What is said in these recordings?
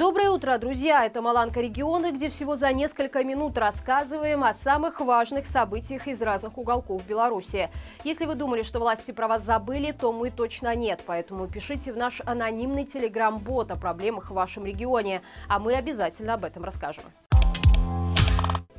Доброе утро, друзья! Это Маланка регионы, где всего за несколько минут рассказываем о самых важных событиях из разных уголков Беларуси. Если вы думали, что власти про вас забыли, то мы точно нет. Поэтому пишите в наш анонимный телеграм-бот о проблемах в вашем регионе, а мы обязательно об этом расскажем.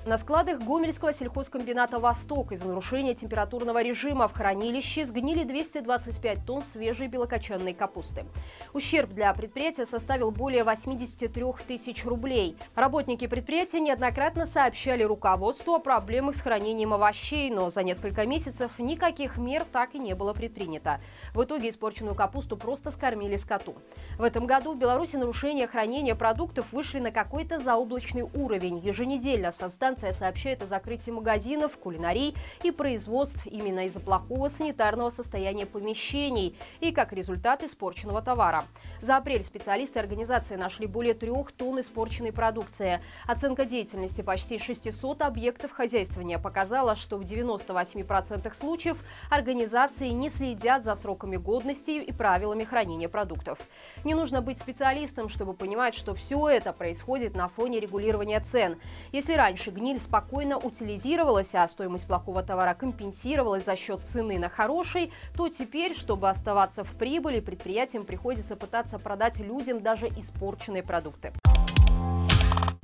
На складах Гомельского сельхозкомбината «Восток» из-за нарушения температурного режима в хранилище сгнили 225 тонн свежей белокочанной капусты. Ущерб для предприятия составил более 83 тысяч рублей. Работники предприятия неоднократно сообщали руководству о проблемах с хранением овощей, но за несколько месяцев никаких мер так и не было предпринято. В итоге испорченную капусту просто скормили скоту. В этом году в Беларуси нарушения хранения продуктов вышли на какой-то заоблачный уровень. Еженедельно со станция сообщает о закрытии магазинов, кулинарий и производств именно из-за плохого санитарного состояния помещений и как результат испорченного товара. За апрель специалисты организации нашли более трех тонн испорченной продукции. Оценка деятельности почти 600 объектов хозяйствования показала, что в 98% случаев организации не следят за сроками годности и правилами хранения продуктов. Не нужно быть специалистом, чтобы понимать, что все это происходит на фоне регулирования цен. Если раньше гниль спокойно утилизировалась, а стоимость плохого товара компенсировалась за счет цены на хороший, то теперь, чтобы оставаться в прибыли, предприятиям приходится пытаться продать людям даже испорченные продукты.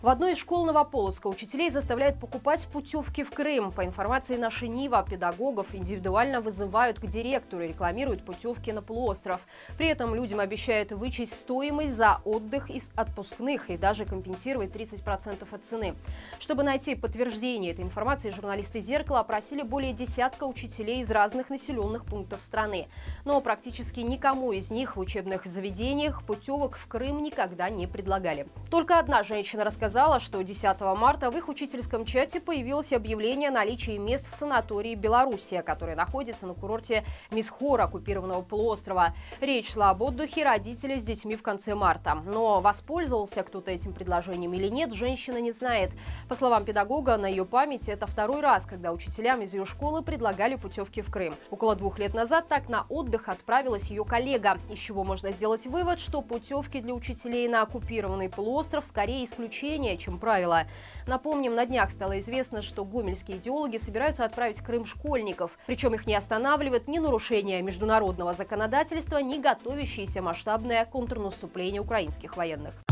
В одной из школ Новополоска учителей заставляют покупать путевки в Крым. По информации нашей Нива, педагогов индивидуально вызывают к директору и рекламируют путевки на полуостров. При этом людям обещают вычесть стоимость за отдых из отпускных и даже компенсировать 30% от цены. Чтобы найти подтверждение этой информации, журналисты «Зеркала» опросили более десятка учителей из разных населенных пунктов страны. Но практически никому из них в учебных заведениях путевок в Крым никогда не предлагали. Только одна женщина рассказала, сказала, что 10 марта в их учительском чате появилось объявление о наличии мест в санатории «Белоруссия», который находится на курорте Мисхор, оккупированного полуострова. Речь шла об отдыхе родителей с детьми в конце марта. Но воспользовался кто-то этим предложением или нет, женщина не знает. По словам педагога, на ее памяти это второй раз, когда учителям из ее школы предлагали путевки в Крым. Около двух лет назад так на отдых отправилась ее коллега, из чего можно сделать вывод, что путевки для учителей на оккупированный полуостров скорее исключение исключение, чем правило. Напомним, на днях стало известно, что гомельские идеологи собираются отправить в Крым школьников. Причем их не останавливает ни нарушение международного законодательства, ни готовящееся масштабное контрнаступление украинских военных.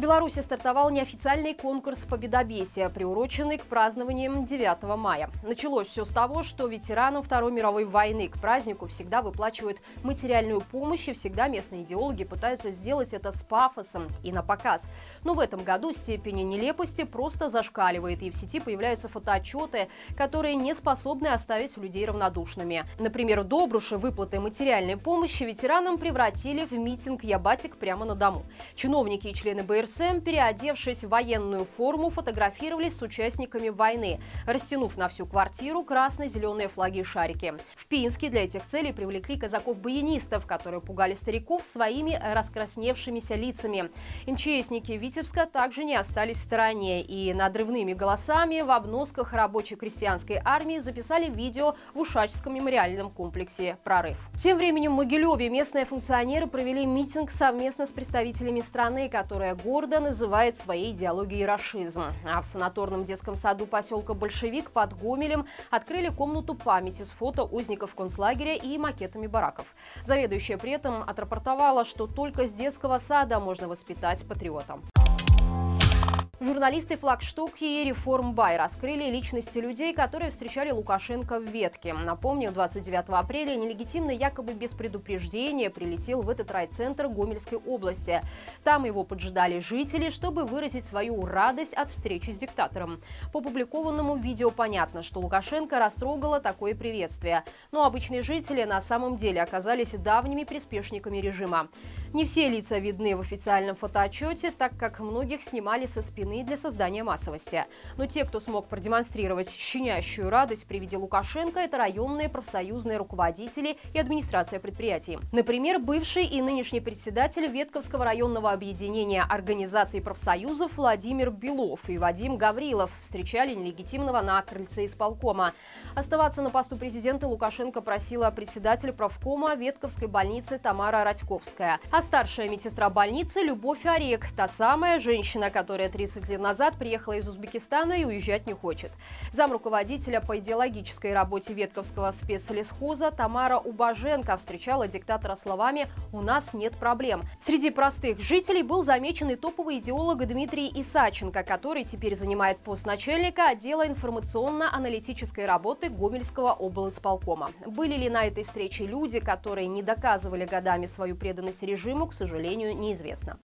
Беларуси стартовал неофициальный конкурс «Победобесия», приуроченный к празднованиям 9 мая. Началось все с того, что ветеранам Второй мировой войны к празднику всегда выплачивают материальную помощь, и всегда местные идеологи пытаются сделать это с пафосом и на показ. Но в этом году степень нелепости просто зашкаливает, и в сети появляются фотоотчеты, которые не способны оставить людей равнодушными. Например, в Добруше выплаты материальной помощи ветеранам превратили в митинг «Ябатик» прямо на дому. Чиновники и члены БР БРСМ, переодевшись в военную форму, фотографировались с участниками войны, растянув на всю квартиру красно-зеленые флаги и шарики. В Пинске для этих целей привлекли казаков-баянистов, которые пугали стариков своими раскрасневшимися лицами. МЧСники Витебска также не остались в стороне и надрывными голосами в обносках рабоче-крестьянской армии записали видео в Ушачском мемориальном комплексе «Прорыв». Тем временем в Могилеве местные функционеры провели митинг совместно с представителями страны, которая гордо называет своей идеологией рашизм. А в санаторном детском саду поселка Большевик под Гомелем открыли комнату памяти с фото узников концлагеря и макетами бараков. Заведующая при этом отрапортовала, что только с детского сада можно воспитать патриотам. Журналисты «Флагшток» и «Реформбай» раскрыли личности людей, которые встречали Лукашенко в ветке. Напомню, 29 апреля нелегитимно якобы без предупреждения прилетел в этот райцентр Гомельской области. Там его поджидали жители, чтобы выразить свою радость от встречи с диктатором. По публикованному видео понятно, что Лукашенко растрогало такое приветствие. Но обычные жители на самом деле оказались давними приспешниками режима. Не все лица видны в официальном фотоотчете, так как многих снимали со спины войны для создания массовости. Но те, кто смог продемонстрировать щенящую радость при виде Лукашенко, это районные профсоюзные руководители и администрация предприятий. Например, бывший и нынешний председатель Ветковского районного объединения организаций профсоюзов Владимир Белов и Вадим Гаврилов встречали нелегитимного на крыльце исполкома. Оставаться на посту президента Лукашенко просила председатель правкома Ветковской больницы Тамара Радьковская. А старшая медсестра больницы Любовь Орек, та самая женщина, которая 30 лет назад приехала из Узбекистана и уезжать не хочет. Зам руководителя по идеологической работе Ветковского спецлесхоза Тамара Убаженко встречала диктатора словами «У нас нет проблем». Среди простых жителей был замечен и топовый идеолог Дмитрий Исаченко, который теперь занимает пост начальника отдела информационно-аналитической работы Гомельского облсполкома. Были ли на этой встрече люди, которые не доказывали годами свою преданность режиму, к сожалению, неизвестно.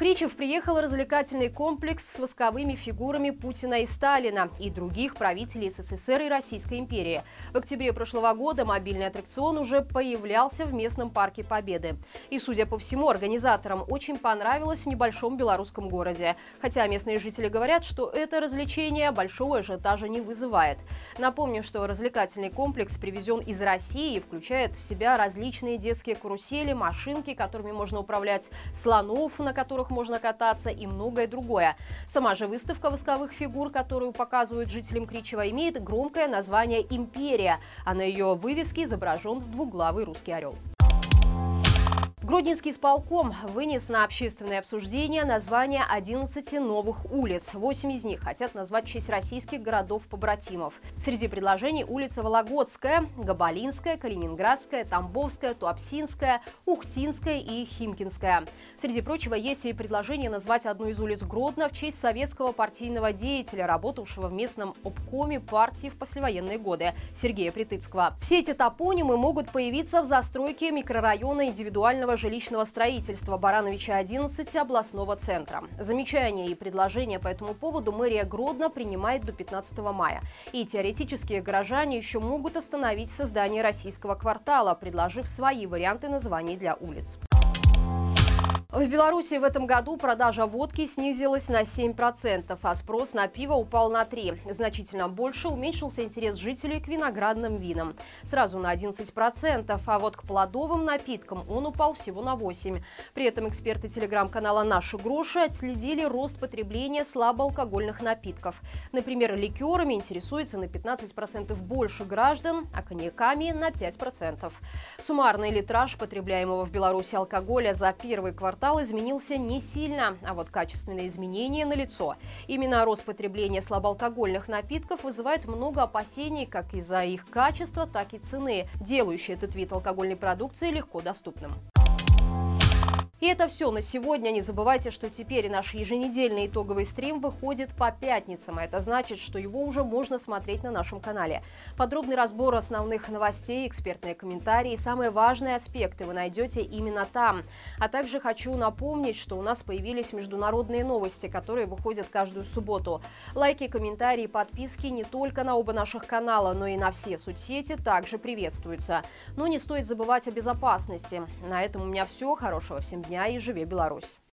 Кричев приехал развлекательный комплекс с восковыми фигурами Путина и Сталина и других правителей СССР и Российской империи. В октябре прошлого года мобильный аттракцион уже появлялся в местном парке Победы. И, судя по всему, организаторам очень понравилось в небольшом белорусском городе. Хотя местные жители говорят, что это развлечение большого ажиотажа не вызывает. Напомню, что развлекательный комплекс привезен из России и включает в себя различные детские карусели, машинки, которыми можно управлять, слонов, на которых можно кататься и многое другое. Сама же выставка восковых фигур, которую показывают жителям Кричева, имеет громкое название «Империя», а на ее вывеске изображен двуглавый русский орел. Гродненский исполком вынес на общественное обсуждение название 11 новых улиц. Восемь из них хотят назвать в честь российских городов-побратимов. Среди предложений улица Вологодская, Габалинская, Калининградская, Тамбовская, Туапсинская, Ухтинская и Химкинская. Среди прочего, есть и предложение назвать одну из улиц Гродно в честь советского партийного деятеля, работавшего в местном обкоме партии в послевоенные годы Сергея Притыцкого. Все эти топонимы могут появиться в застройке микрорайона индивидуального жилищного строительства Барановича 11 областного центра. Замечания и предложения по этому поводу мэрия Гродно принимает до 15 мая. И теоретические горожане еще могут остановить создание российского квартала, предложив свои варианты названий для улиц. В Беларуси в этом году продажа водки снизилась на 7%, а спрос на пиво упал на 3%. Значительно больше уменьшился интерес жителей к виноградным винам. Сразу на 11%, а вот к плодовым напиткам он упал всего на 8%. При этом эксперты телеграм-канала «Наши гроши» отследили рост потребления слабоалкогольных напитков. Например, ликерами интересуется на 15% больше граждан, а коньяками на 5%. Суммарный литраж потребляемого в Беларуси алкоголя за первый квартал квартал изменился не сильно, а вот качественные изменения налицо. Именно рост потребления слабоалкогольных напитков вызывает много опасений как из-за их качества, так и цены, делающие этот вид алкогольной продукции легко доступным. И это все на сегодня. Не забывайте, что теперь наш еженедельный итоговый стрим выходит по пятницам. А это значит, что его уже можно смотреть на нашем канале. Подробный разбор основных новостей, экспертные комментарии и самые важные аспекты вы найдете именно там. А также хочу напомнить, что у нас появились международные новости, которые выходят каждую субботу. Лайки, комментарии, подписки не только на оба наших канала, но и на все соцсети также приветствуются. Но не стоит забывать о безопасности. На этом у меня все. Хорошего всем дня дня и живе Беларусь!